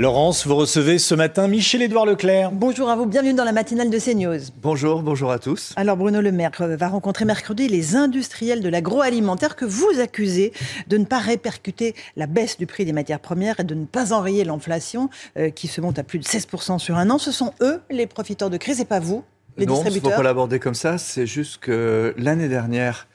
Laurence, vous recevez ce matin Michel-Édouard Leclerc. Bonjour à vous, bienvenue dans la matinale de CNews. Bonjour, bonjour à tous. Alors Bruno Le Maire va rencontrer mercredi les industriels de l'agroalimentaire que vous accusez de ne pas répercuter la baisse du prix des matières premières et de ne pas enrayer l'inflation euh, qui se monte à plus de 16% sur un an. Ce sont eux les profiteurs de crise et pas vous, les non, il ne faut distributeurs pas l'aborder comme ça. C'est juste que l'année dernière,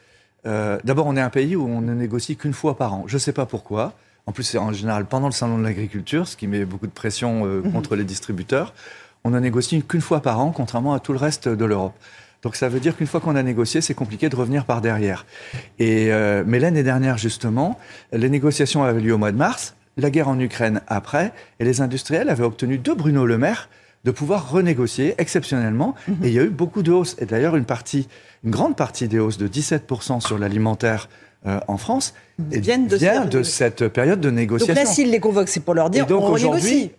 euh, d'abord on est un pays où on ne négocie qu'une fois par an. Je ne sais pas pourquoi. En plus, c'est en général pendant le salon de l'agriculture, ce qui met beaucoup de pression euh, contre les distributeurs. On ne négocie qu'une fois par an, contrairement à tout le reste de l'Europe. Donc ça veut dire qu'une fois qu'on a négocié, c'est compliqué de revenir par derrière. Et, euh, mais l'année dernière, justement, les négociations avaient lieu au mois de mars, la guerre en Ukraine après, et les industriels avaient obtenu de Bruno Le Maire de pouvoir renégocier exceptionnellement. Et il y a eu beaucoup de hausses. Et d'ailleurs, une partie, une grande partie des hausses de 17% sur l'alimentaire euh, en France et Viennent de vient cette- de cette période de Donc négociation. là, s'ils les convoquent, c'est pour leur Et dire donc on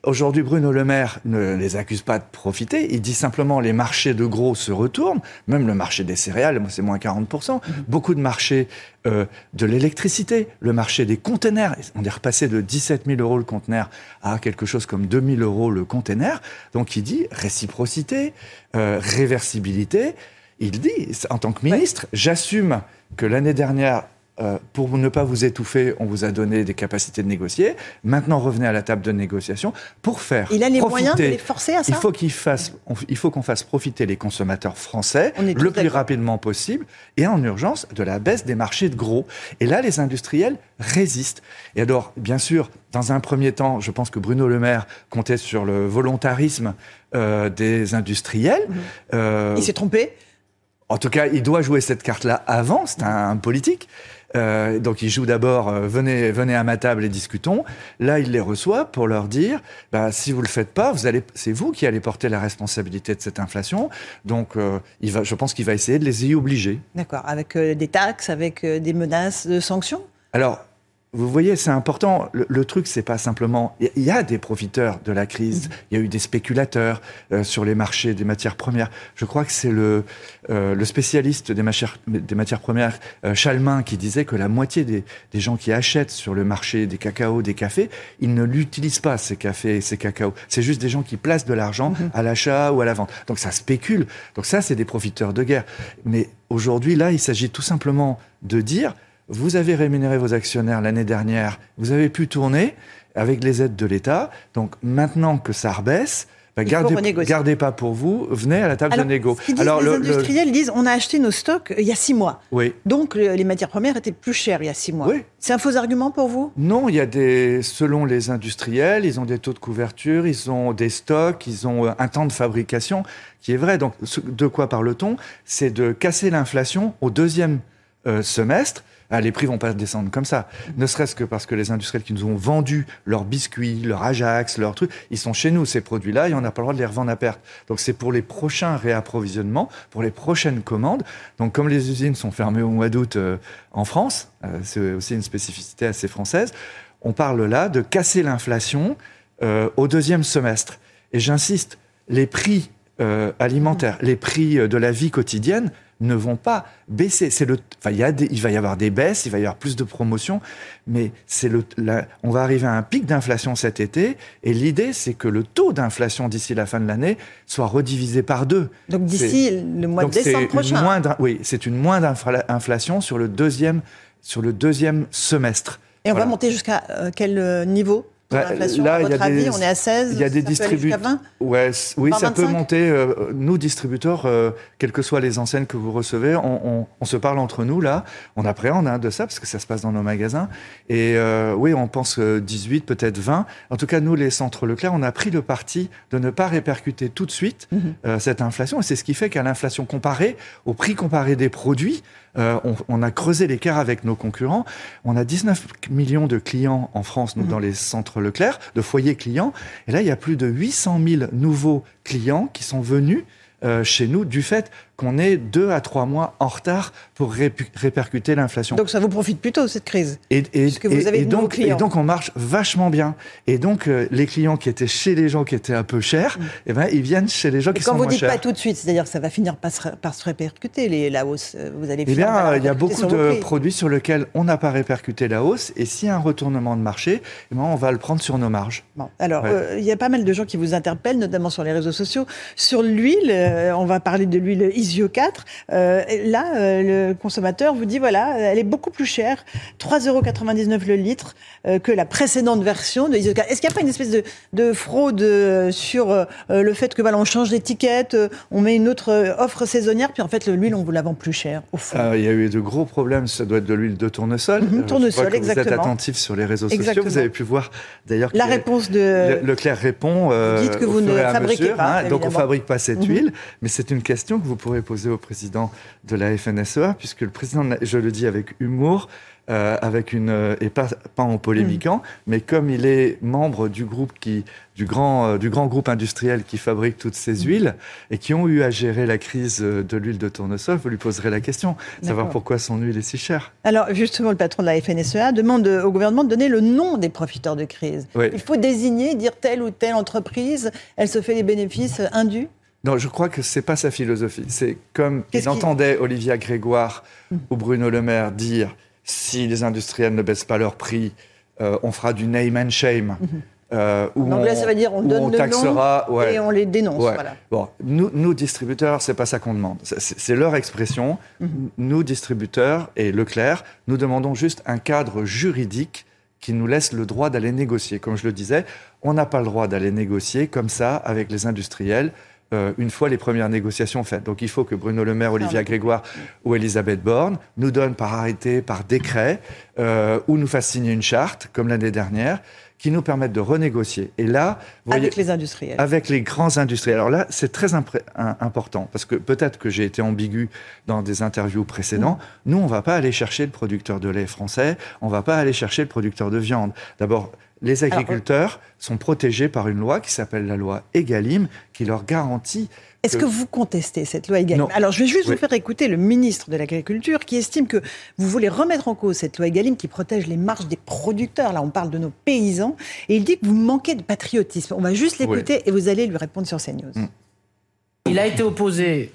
aujourd'hui, Bruno Le Maire ne les accuse pas de profiter. Il dit simplement les marchés de gros se retournent. Même le marché des céréales, moi, c'est moins 40%. Mhm. Beaucoup de marchés euh, de l'électricité, le marché des containers. On est repassé de 17 000 euros le conteneur à quelque chose comme 2 000 euros le container. Donc il dit réciprocité, euh, réversibilité. Il dit, en tant que ministre, j'assume que l'année dernière, euh, pour ne pas vous étouffer, on vous a donné des capacités de négocier. Maintenant, revenez à la table de négociation pour faire. Il a les profiter- moyens de les forcer à ça Il faut qu'il fasse, on- il faut qu'on fasse profiter les consommateurs français le plus rapidement possible et en urgence de la baisse des marchés de gros. Et là, les industriels résistent. Et alors, bien sûr, dans un premier temps, je pense que Bruno Le Maire comptait sur le volontarisme euh, des industriels. Euh, Il s'est trompé. en tout cas, il doit jouer cette carte-là avant, c'est un, politique. Euh, donc il joue d'abord, euh, venez, venez à ma table et discutons. Là, il les reçoit pour leur dire, bah, si vous le faites pas, vous allez, c'est vous qui allez porter la responsabilité de cette inflation. Donc, euh, il va, je pense qu'il va essayer de les y obliger. D'accord, avec des taxes, avec des menaces de sanctions? Alors, vous voyez, c'est important. Le, le truc, c'est pas simplement. Il y, a des profiteurs de la crise. Il y a eu des spéculateurs euh, sur les marchés des matières premières. Je crois que c'est le, euh, le spécialiste des matières, des matières premières, euh, Chalmin, qui disait que la moitié des, des gens qui achètent sur le marché des cacao, des cafés, ils ne l'utilisent pas ces cafés et ces cacaos. C'est juste des gens qui placent de l'argent à l'achat ou à la vente. Donc ça spécule. Donc ça, c'est des profiteurs de guerre. Mais aujourd'hui, là, il s'agit tout simplement de dire vous avez rémunéré vos actionnaires l'année dernière, vous avez pu tourner avec les aides de l'État. Donc maintenant que ça rebaisse, bah, gardez, pas pour vous, venez à la table Alors, de négo. disent, les le- le- industriels disent on a acheté nos stocks euh, il y a six mois. oui. Donc le- les matières premières étaient plus chères il y a six mois. Oui. C'est un faux argument pour vous? Non, il y a des, selon les industriels, ils ont des taux de couverture, ils ont des stocks, ils ont euh, un temps de fabrication qui est vrai. Donc, de quoi parle-t-on? C'est de casser l'inflation au deuxième euh, semestre. Ah, les prix vont pas descendre comme ça. Ne serait-ce que parce que les industriels qui nous ont vendu leurs biscuits, leurs Ajax, leurs trucs, ils sont chez nous, ces produits-là, et on n'a pas le droit de les revendre à perte. Donc, c'est pour les prochains réapprovisionnements, pour les prochaines commandes. Donc, comme les usines sont fermées au mois d'août euh, en France, euh, c'est aussi une spécificité assez française, on parle là de casser l'inflation euh, au deuxième semestre. Et j'insiste, les prix alimentaires, les prix de la vie quotidienne ne vont pas baisser. C'est le, enfin, il, y a des- il va y avoir des baisses, il va y avoir plus de promotions, mais c'est le, la- on va arriver à un pic d'inflation cet été, et l'idée, c'est que le taux d'inflation d'ici la fin de l'année soit redivisé par deux. Donc d'ici le mois de décembre prochain. moindre- oui, c'est une moindre infla- inflation sur le deuxième, sur le deuxième semestre. Et on va monter jusqu'à euh, quel euh, niveau? L'inflation là, À il y a votre avis, des- on est à 16 Il y a des distributeurs. 20 Ouais, oui, 20, ça peut 25? monter. euh, nous, distributeurs, euh, quelles que soient les enseignes que vous recevez, on, on- on se parle entre nous là. On appréhende hein, de ça parce que ça se passe dans nos magasins. Et euh, oui, on pense euh, 18, peut-être 20. En tout cas, nous, les centres Leclerc, on a pris le parti de ne pas répercuter tout de suite Mhm. cette inflation. Et c'est ce qui fait qu'à l'inflation comparée, au prix comparé des produits, Euh, on, on, a creusé l'écart avec nos concurrents. On a 19 millions de clients en France, nous, mmh. dans les centres Leclerc, de foyers clients. Et là, il y a plus de 800 000 nouveaux clients qui sont venus euh, chez nous du fait qu'on est deux à trois mois en retard pour répercuter l'inflation. Donc ça vous profite plutôt cette crise et, et, vous avez et donc, et donc on marche vachement bien. Et donc euh, les clients qui étaient chez les gens qui étaient un peu chers, mm. eh ben ils viennent chez les gens qui sont moins chers. Quand vous dites pas tout de suite, c'est-à-dire que ça va finir par se, par se répercuter les, la hausse. Euh, vous allez. Eh bien, il y a beaucoup de produits sur lesquels on n'a pas répercuté la hausse. Et s'il y a un retournement de marché, eh ben, on va le prendre sur nos marges. Bon, alors euh, il y a pas mal de gens qui vous interpellent, notamment sur les réseaux sociaux, sur l'huile. on va parler de l'huile Isio 4. Euh, là, euh, le consommateur vous dit voilà, elle est beaucoup plus chère, 3,99 euros le litre euh, que la précédente version de Isio 4. Est-ce qu'il n'y a pas une espèce de, fraude sur le fait que voilà, on change d'étiquette, on met une autre offre saisonnière, puis en fait l'huile on vous la vend plus cher au fond? Il y a eu de gros problèmes. Ça doit être de l'huile de tournesol. Mhm, tournesol, exactement. Vous êtes attentif sur les réseaux sociaux. Vous avez pu voir d'ailleurs la réponse de Leclerc répond. dites que vous ne fabriquez pas. Hein, donc on fabrique pas cette mhm. huile, mais c'est une question que vous pourrez poser au président de la FNSEA, puisque le président, je le dis avec humour, euh, avec une euh, et pas, pas en polémiquant, mm. mais comme il est membre du groupe qui du grand euh, du grand groupe industriel qui fabrique toutes ces mm. huiles et qui ont eu à gérer la crise de l'huile de tournesol, vous lui poserez la question, savoir pourquoi son huile est si chère. Alors justement, le patron de la FNSEA demande au gouvernement de donner le nom des profiteurs de crise. Il faut désigner, dire telle ou telle entreprise, elle se fait des bénéfices indus? Non, je crois que c'est pas sa philosophie. C'est comme il entendait Olivia Grégoire hum. ou Bruno Le Maire dire si les industriels ne baissent pas leur prix, euh, on fera du name and shame. Hum. Euh, en anglais, ça veut dire on donne le taxera, nom et on les dénonce. Voilà. Bon, nous, nous, distributeurs, c'est pas ça qu'on demande. C'est leur expression. Hum. Nous, distributeurs et Leclerc, nous demandons juste un cadre juridique qui nous laisse le droit d'aller négocier. Comme je le disais, on n'a pas le droit d'aller négocier comme ça avec les industriels euh, une fois les premières négociations faites. Donc il faut que Bruno Le Maire, Olivia Grégoire ou Elisabeth Borne nous donnent par arrêté, par décret, euh, ou nous fassent signer une charte, comme l'année dernière, qui nous permette de renégocier. Et là, avec les industriels. Avec les grands industriels. Alors là, c'est très important, parce que peut-être que j'ai été ambigu dans des interviews précédentes. Mmh. Nous, on ne va pas aller chercher le producteur de lait français, on ne va pas aller chercher le producteur de viande. D'abord, les agriculteurs sont protégés par une loi qui s'appelle la loi Egalim, qui leur garantit est-ce que... vous contestez cette loi Egalim Alors, je vais juste vous faire écouter le ministre de l'Agriculture qui estime que vous voulez remettre en cause cette loi Egalim qui protège les marges des producteurs. Là, on parle de nos paysans. Et il dit que vous manquez de patriotisme. On va juste l'écouter et vous allez lui répondre sur CNews. Mm. Il a été opposé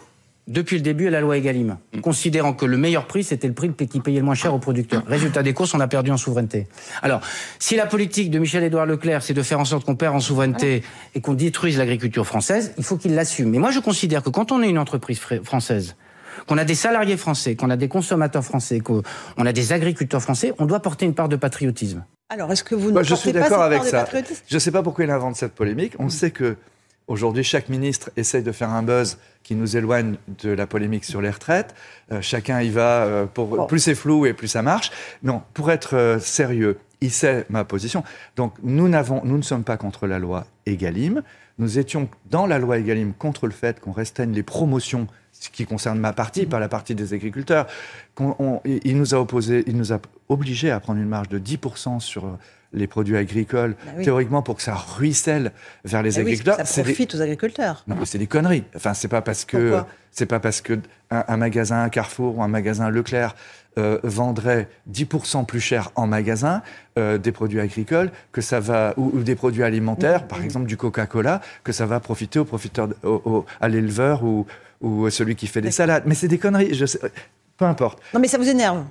depuis le début à la loi Egalim, mm. considérant que le meilleur prix, c'était le prix qui payait le moins cher aux producteurs. Résultat des courses, on a perdu en souveraineté. Alors, si la politique de Michel-Édouard Leclerc, c'est de faire en sorte qu'on perd en souveraineté et qu'on détruise l'agriculture française, il faut qu'il l'assume. Mais moi, je considère que quand on est une entreprise française, qu'on a des salariés français, qu'on a des consommateurs français, qu'on a des agriculteurs français, on doit porter une part de patriotisme. Alors, est-ce que vous ne bah, Je suis d'accord avec ça. Je ne sais pas pourquoi il invente cette polémique. On mm. sait que Aujourd'hui, chaque ministre essaye de faire un buzz qui nous éloigne de la polémique sur les retraites. Euh, chacun y va euh, pour plus c'est flou et plus ça marche. Non, pour être euh, sérieux, il sait ma position. Donc nous n'avons, nous ne sommes pas contre la loi Egalim. Nous étions dans la loi Egalim contre le fait qu'on restreigne les promotions, ce qui concerne ma partie, pas la partie des agriculteurs. il nous a opposé, il nous a obligé à prendre une marge de 10% sur les produits agricoles, bah théoriquement pour que ça ruisselle vers les bah agriculteurs. ça profite aux agriculteurs. Non, mais c'est des conneries. Enfin, c'est pas parce que c'est pas parce que un, magasin Carrefour ou un magasin Leclerc euh, vendrait 10% plus cher en magasin euh, des produits agricoles que ça va ou, des produits alimentaires, par exemple du Coca-Cola, que ça va profiter au profiteur, à l'éleveur ou, ou celui qui fait des salades. Mais c'est des conneries. Je sais, peu importe. Non, mais ça vous énerve.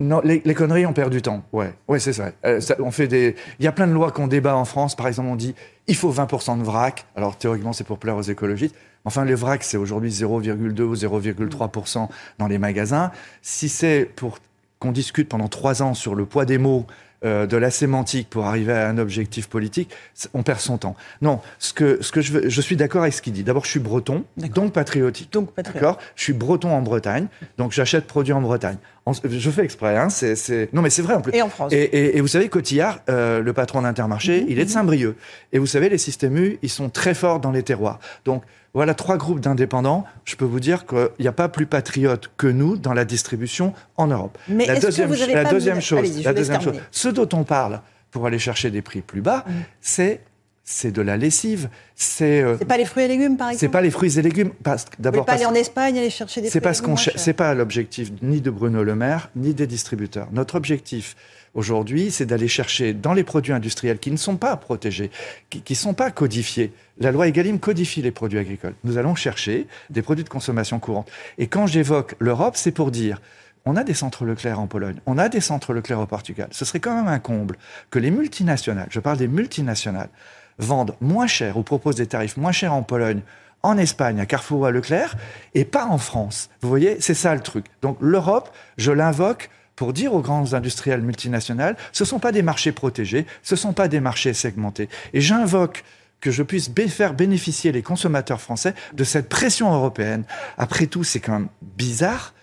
Non, les, conneries, on perd du temps. Ouais, ouais, c'est euh, ça. On fait des. Il y a plein de lois qu'on débat en France. Par exemple, on dit il faut 20% de vrac. Alors théoriquement, c'est pour plaire aux écologistes. Enfin, le vrac, c'est aujourd'hui 0,2 ou 0,3% dans les magasins. Si c'est pour qu'on discute pendant trois ans sur le poids des mots euh, de la sémantique pour arriver à un objectif politique, on perd son temps. Non, ce que, ce que je veux, je suis d'accord avec ce qu'il dit. D'abord, je suis breton, donc patriotique. Donc patriotique. Je suis breton en Bretagne, donc j'achète produits en Bretagne. Je fais exprès, hein, c'est, non mais c'est vrai en plus. Et en France. Et, et- et vous savez, Cotillard, euh, le patron d'Intermarché, il est de Saint-Brieuc. Et vous savez, les systèmes U, ils sont très forts dans les terroirs. Donc voilà trois groupes d'indépendants. Je peux vous dire qu'il n'y a pas plus patriotes que nous dans la distribution en Europe. Mais la est-ce que deuxième, vous avez la pas deuxième chose, la deuxième chose, ce dont on parle pour aller chercher des prix plus bas, c'est c'est de la lessive. C'est euh, C'est pas les fruits et légumes, par exemple c'est pas les fruits et légumes. Parce, d'abord pas aller en Espagne, aller chercher des c'est parce qu'on c'est pas l'objectif ni de Bruno Le Maire ni des distributeurs. Notre objectif aujourd'hui, c'est d'aller chercher dans les produits industriels qui ne sont pas protégés, qui ne sont pas codifiés. La loi Egalim codifie les produits agricoles. Nous allons chercher des produits de consommation courante. Et quand j'évoque l'Europe, c'est pour dire on a des centres Leclerc en Pologne, on a des centres Leclerc au Portugal. Ce serait quand même un comble que les multinationales, je parle des multinationales, vendent moins cher ou proposent des tarifs moins chers en Pologne, en Espagne, à Carrefour ou à Leclerc, et pas en France. Vous voyez, c'est ça le truc. Donc l'Europe, je l'invoque pour dire aux grandes industrielles multinationales, ce ne sont pas des marchés protégés, ce ne sont pas des marchés segmentés. Et j'invoque que je puisse faire bénéficier les consommateurs français de cette pression européenne. Après tout, c'est quand même bizarre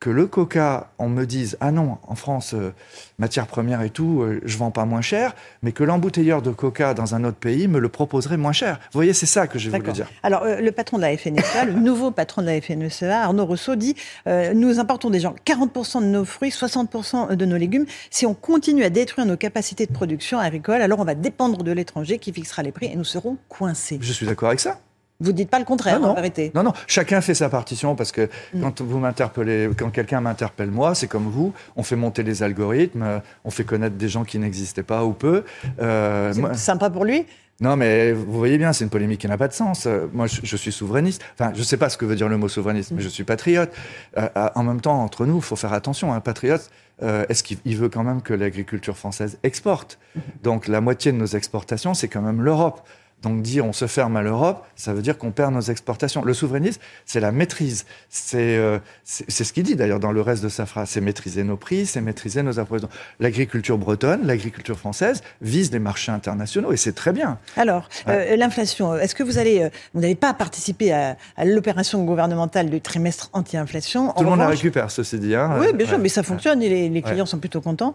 que le coca, on me dise ah non, en France, euh, matière première et tout, euh, je vends pas moins cher, mais que l'embouteilleur de coca dans un autre pays me le proposerait moins cher. Vous voyez, c'est ça que je voulais dire. Alors, euh, le patron de la FNSEA, le nouveau patron de la FNSEA, Arnaud Rousseau, dit euh, Nous importons des gens 40% de nos fruits, 60% de nos légumes. Si on continue à détruire nos capacités de production agricole, alors on va dépendre de l'étranger qui fixera les prix et nous serons coincés. Je suis d'accord avec ça. Vous dites pas le contraire, non, en non. vérité. Non, non, chacun fait sa partition parce que Mm. quand vous m'interpellez, quand quelqu'un m'interpelle moi, c'est comme vous, on fait monter les algorithmes, euh, on fait connaître des gens qui n'existaient pas ou peu. Euh, C'est moi- sympa pour lui? non, mais vous voyez bien, c'est une polémique qui n'a pas de sens. Euh, Moi, je, je suis souverainiste. Enfin, je ne sais pas ce que veut dire le mot souverainiste, mais je suis patriote. Euh, en même temps, entre nous, il faut faire attention. Un patriote, euh, est-ce qu'il il veut quand même que l'agriculture française exporte? Donc, la moitié de nos exportations, c'est quand même l'Europe. Donc dire on se ferme à l'Europe, ça veut dire qu'on perd nos exportations. Le souverainisme, c'est la maîtrise. C'est euh, c'est ce qu'il dit d'ailleurs dans le reste de sa phrase. C'est maîtriser nos prix, c'est maîtriser nos approvisionnements. L'agriculture bretonne, l'agriculture française vise les marchés internationaux et c'est très bien. Alors, euh, l'inflation, est-ce que vous allez, euh, vous n'allez pas participer à, à l'opération gouvernementale du trimestre anti-inflation? Tout le monde la récupère, ceci dit. hein. Oui, bien sûr, Ouais. mais ça fonctionne et les, les clients sont plutôt contents.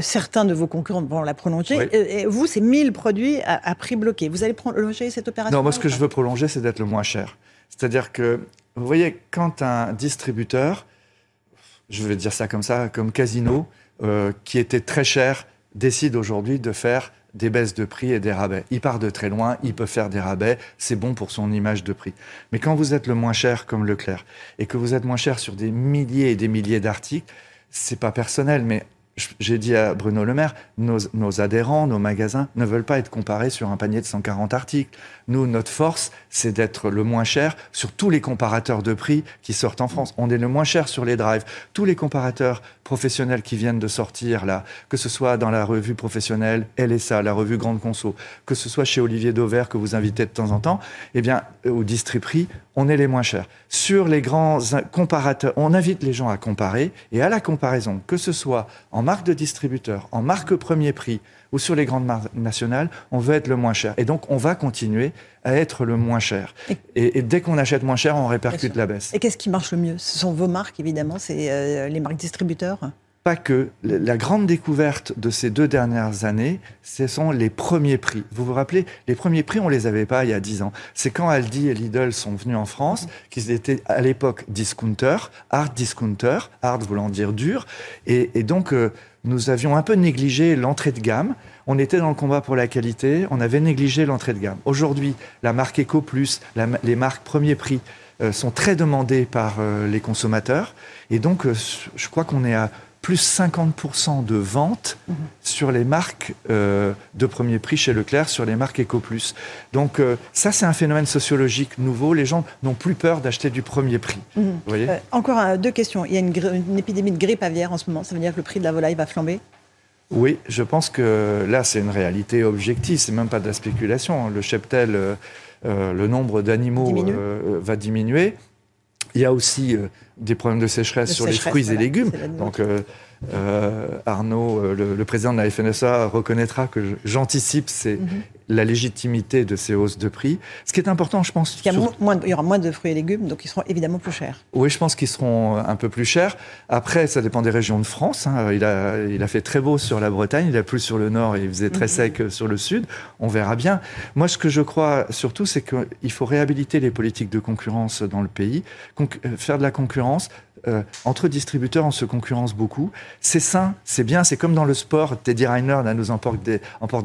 Certains de vos concurrents vont la prolonger. Oui. Vous, c'est 1000 produits à, à prix bloqué. Vous allez prolonger cette opération Non, moi, ce que je veux prolonger, c'est d'être le moins cher. C'est-à-dire que, vous voyez, quand un distributeur, je vais dire ça comme ça, comme Casino, euh, qui était très cher, décide aujourd'hui de faire des baisses de prix et des rabais. Il part de très loin, il peut faire des rabais, c'est bon pour son image de prix. Mais quand vous êtes le moins cher comme Leclerc, et que vous êtes moins cher sur des milliers et des milliers d'articles, c'est pas personnel, mais j'ai dit à Bruno Le Maire, nos, adhérents, nos magasins ne veulent pas être comparés sur un panier de 140 articles. Nous, notre force, c'est d'être le moins cher sur tous les comparateurs de prix qui sortent en France. On est le moins cher sur les drives. Tous les comparateurs professionnels qui viennent de sortir là, que ce soit dans la revue professionnelle LSA, la revue Grande Conso, que ce soit chez Olivier Dauvert que vous invitez de temps en temps, eh bien, euh, au on est les moins chers. Sur les grands comparateurs, on invite les gens à comparer et à la comparaison, que ce soit en marque de distributeur, en marque premier prix ou sur les grandes marques nationales, on veut être le moins cher. Et donc, on va continuer à être le moins cher. Et, et dès qu'on achète moins cher, on répercute la baisse. Et qu'est-ce qui marche le mieux? Ce sont vos marques, évidemment, c'est euh, les marques distributeurs? Pas que. La grande découverte de ces deux dernières années, ce sont les premiers prix. Vous vous rappelez, les premiers prix, on les avait pas il y a dix ans. C'est quand Aldi et Lidl sont venus en France, qu'ils étaient à l'époque discounter, hard discounter, hard voulant dire dur. Et, donc, euh, nous avions un peu négligé l'entrée de gamme. On était dans le combat pour la qualité, on avait négligé l'entrée de gamme. Aujourd'hui, la marque Eco Plus, les marques premier prix euh, sont très demandées par euh, les consommateurs. Et donc, je crois qu'on est à plus 50% de ventes sur les marques euh, de premier prix chez Leclerc, sur les marques EcoPlus. Donc euh, ça, c'est un phénomène sociologique nouveau. Les gens n'ont plus peur d'acheter du premier prix. Vous voyez? Euh, encore deux questions. Il y a une, une épidémie de grippe aviaire en ce moment. Ça veut dire que le prix de la volaille va flamber? Oui, je pense que là, c'est une réalité objective. C'est même pas de la spéculation. Le cheptel, le nombre d'animaux va diminuer. Il y a aussi euh, des problèmes de sécheresse De sur les fruits voilà, et légumes. Donc, euh, euh, Arnaud, le, le président de la FNSA, reconnaîtra que j'anticipe ces, Mhm. La légitimité de ces hausses de prix. Ce qui est important, je pense. Il y, moins, il y aura moins de fruits et légumes, donc ils seront évidemment plus chers. Oui, je pense qu'ils seront un peu plus chers. Après, ça dépend des régions de France. Hein. Il, a, il a fait très beau sur la Bretagne, il a plu sur le nord et il faisait très mhm. sec sur le sud. On verra bien. Moi, ce que je crois surtout, c'est qu'il faut réhabiliter les politiques de concurrence dans le pays, euh, faire de la concurrence euh, entre distributeurs, on se concurrence beaucoup. C'est sain, c'est bien, c'est comme dans le sport. Teddy Reiner là, nous emporte des,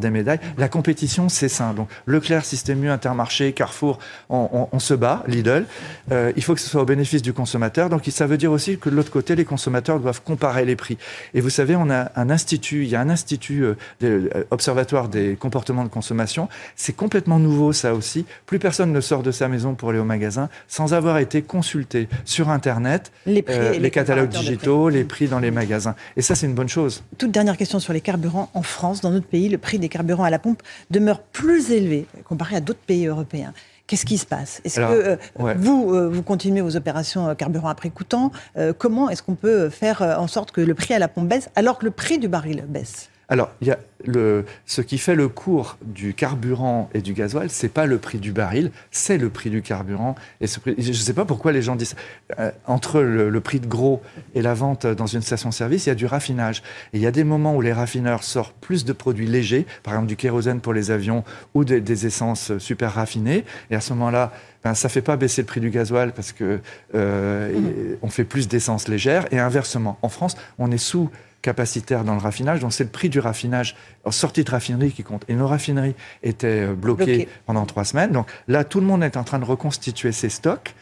médailles. La compétition, c'est sain. Donc Leclerc, Système U, Intermarché, Carrefour, on, se bat, Lidl. Euh, il faut que ce soit au bénéfice du consommateur. Donc ça veut dire aussi que de l'autre côté, les consommateurs doivent comparer les prix. Et vous savez, on a un institut, il y a un institut euh, observatoire des comportements de consommation. C'est complètement nouveau, ça aussi. Plus personne ne sort de sa maison pour aller au magasin sans avoir été consulté sur Internet. Prix euh, les, catalogues digitaux, les prix dans les magasins. Et ça, c'est une bonne chose. Toute dernière question sur les carburants. En France, dans notre pays, le prix des carburants à la pompe demeure plus élevé comparé à d'autres pays européens. Qu'est-ce qui se passe? Est-ce que euh, vous, euh, vous continuez vos opérations carburant à prix coûtant? Comment est-ce qu'on peut faire en sorte que le prix à la pompe baisse alors que le prix du baril baisse? Alors, il y a le, ce qui fait le cours du carburant et du gasoil, c'est pas le prix du baril, c'est le prix du carburant. Et ce je ne sais pas pourquoi les gens disent euh, entre le, prix de gros et la vente dans une station-service, il y a du raffinage. Et il y a des moments où les raffineurs sortent plus de produits légers, par exemple du kérosène pour les avions ou des, essences super raffinées. Et à ce moment-là, ben, ça fait pas baisser le prix du gasoil parce que euh, mmh. on fait plus d'essence légère. Et inversement, en France, on est sous capacitaire dans le raffinage. Donc c'est le prix du raffinage en sortie de raffinerie qui compte. Et nos raffineries étaient euh, bloquées pendant trois semaines. Donc là, tout le monde est en train de reconstituer ses stocks.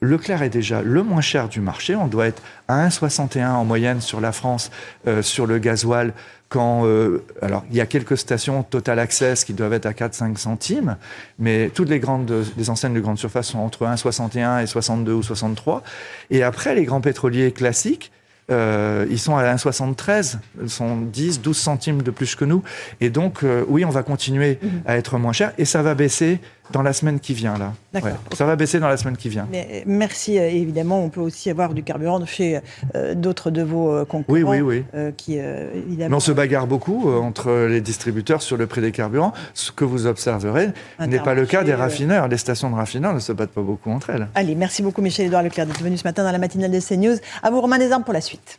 Leclerc est déjà le moins cher du marché. On doit être à 1,61 en moyenne sur la France euh, sur le gasoil. Quand, euh, alors, il y a quelques stations Total Access qui doivent être à 4-5 centimes, mais toutes les grandes, les enseignes de grande surface sont entre 1,61 et 62 ou 63. Et après, les grands pétroliers classiques, euh, ils sont à 1,73, ils sont 10, 12 centimes de plus que nous. Et donc, euh, oui, on va continuer mhm. à être moins cher et ça va baisser dans la semaine qui vient, là. Ça va baisser dans la semaine qui vient. Mais, merci, évidemment. On peut aussi avoir du carburant chez euh, d'autres de vos concurrents. Oui, oui, oui. qui, évidemment... Mais on se bagarre beaucoup entre les distributeurs sur le prix des carburants. Ce que vous observerez n'est pas le cas des raffineurs. Les stations de raffineurs ne se battent pas beaucoup entre elles. Allez, merci beaucoup, Michel-Édouard Leclerc, d'être venu ce matin dans la matinale des CNews. À vous, Romain Desarmes, pour la suite.